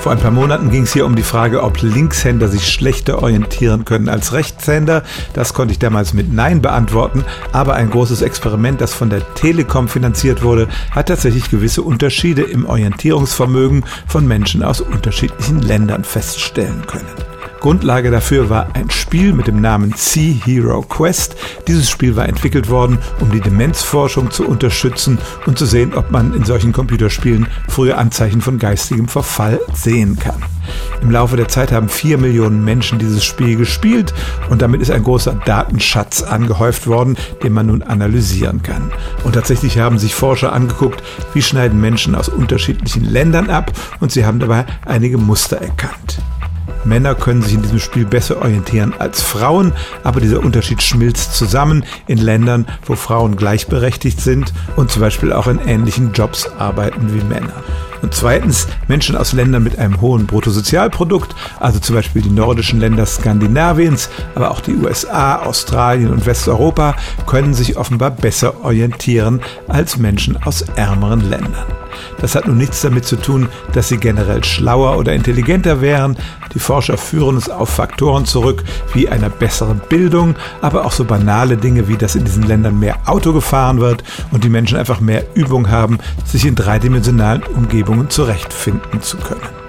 Vor ein paar Monaten ging es hier um die Frage, ob Linkshänder sich schlechter orientieren können als Rechtshänder. Das konnte ich damals mit Nein beantworten, aber ein großes Experiment, das von der Telekom finanziert wurde, hat tatsächlich gewisse Unterschiede im Orientierungsvermögen von Menschen aus unterschiedlichen Ländern feststellen können. Grundlage dafür war ein Spiel mit dem Namen Sea Hero Quest. Dieses Spiel war entwickelt worden, um die Demenzforschung zu unterstützen und zu sehen, ob man in solchen Computerspielen frühe Anzeichen von geistigem Verfall sehen kann. Im Laufe der Zeit haben vier Millionen Menschen dieses Spiel gespielt und damit ist ein großer Datenschatz angehäuft worden, den man nun analysieren kann. Und tatsächlich haben sich Forscher angeguckt, wie schneiden Menschen aus unterschiedlichen Ländern ab und sie haben dabei einige Muster erkannt. Männer können sich in diesem Spiel besser orientieren als Frauen, aber dieser Unterschied schmilzt zusammen in Ländern, wo Frauen gleichberechtigt sind und zum Beispiel auch in ähnlichen Jobs arbeiten wie Männer. Und zweitens, Menschen aus Ländern mit einem hohen Bruttosozialprodukt, also zum Beispiel die nordischen Länder Skandinaviens, aber auch die USA, Australien und Westeuropa, können sich offenbar besser orientieren als Menschen aus ärmeren Ländern. Das hat nun nichts damit zu tun, dass sie generell schlauer oder intelligenter wären. Die Forscher führen es auf Faktoren zurück wie einer besseren Bildung, aber auch so banale Dinge wie, dass in diesen Ländern mehr Auto gefahren wird und die Menschen einfach mehr Übung haben, sich in dreidimensionalen Umgebungen zurechtfinden zu können.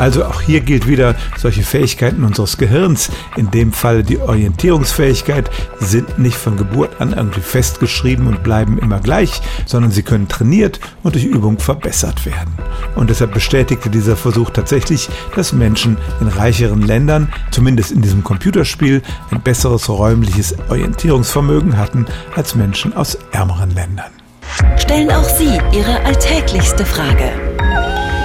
Also auch hier gilt wieder, solche Fähigkeiten unseres Gehirns, in dem Fall die Orientierungsfähigkeit, sind nicht von Geburt an irgendwie festgeschrieben und bleiben immer gleich, sondern sie können trainiert und durch Übung verbessert werden. Und deshalb bestätigte dieser Versuch tatsächlich, dass Menschen in reicheren Ländern, zumindest in diesem Computerspiel, ein besseres räumliches Orientierungsvermögen hatten als Menschen aus ärmeren Ländern. Stellen auch Sie Ihre alltäglichste Frage